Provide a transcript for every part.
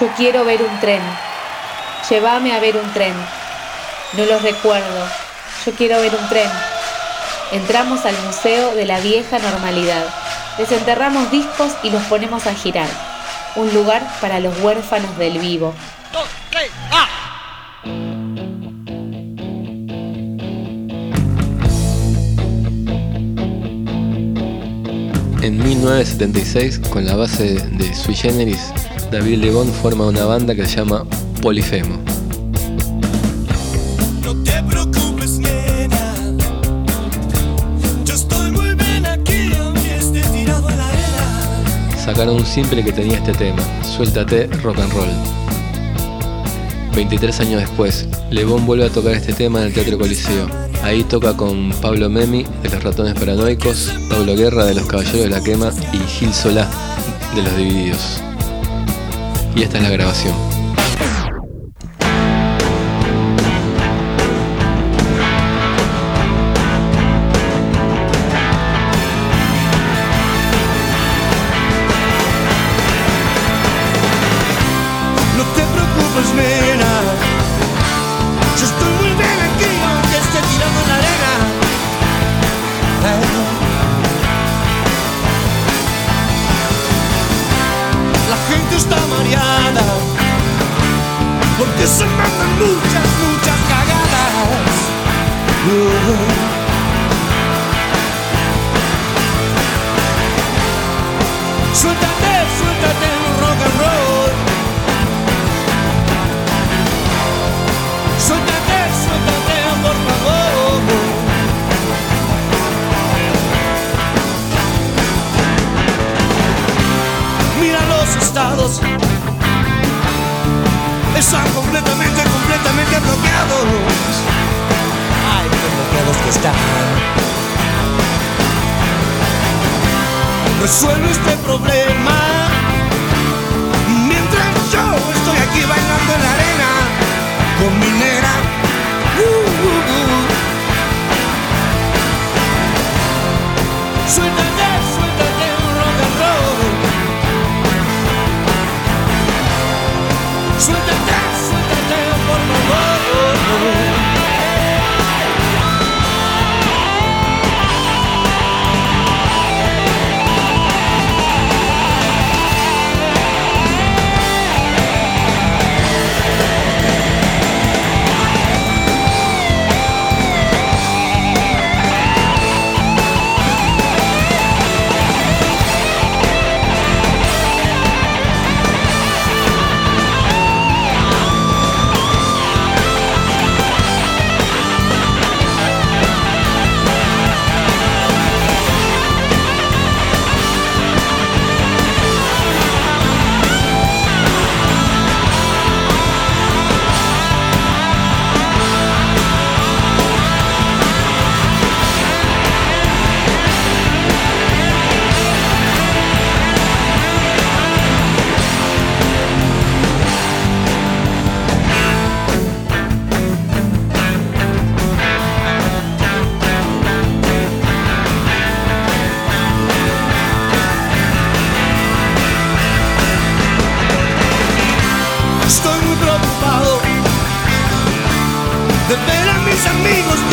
Yo quiero ver un tren. Llévame a ver un tren. No lo recuerdo. Yo quiero ver un tren. Entramos al Museo de la Vieja Normalidad. Desenterramos discos y los ponemos a girar. Un lugar para los huérfanos del vivo. En 1976, con la base de Sui Generis, David Lebón forma una banda que se llama Polifemo. No te preocupes, nena. Yo estoy muy bien aquí, aunque esté tirado en la arena. Sacaron un simple que tenía este tema, Suéltate Rock and Roll. 23 años después, Lebón vuelve a tocar este tema en el Teatro Coliseo. Ahí toca con Pablo Memi de los Ratones Paranoicos, Pablo Guerra de los Caballeros de la Quema y Gil Solá de los Divididos. Y esta es la grabación. This is not the movie. Que están. Resuelve este problema. Amigos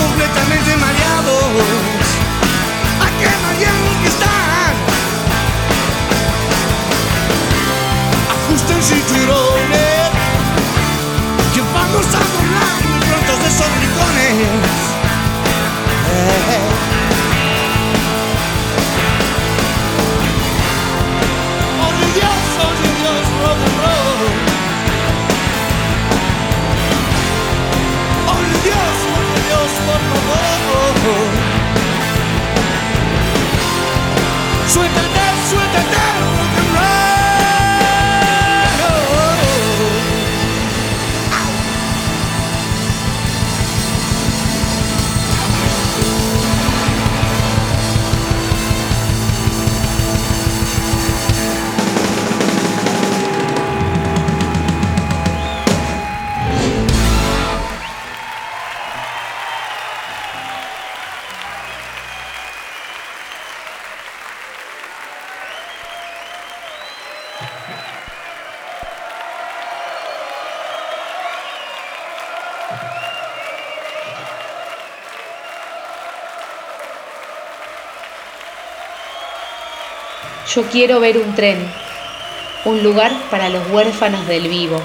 Suéltate, Yo quiero ver un tren, un lugar para los huérfanos del vivo.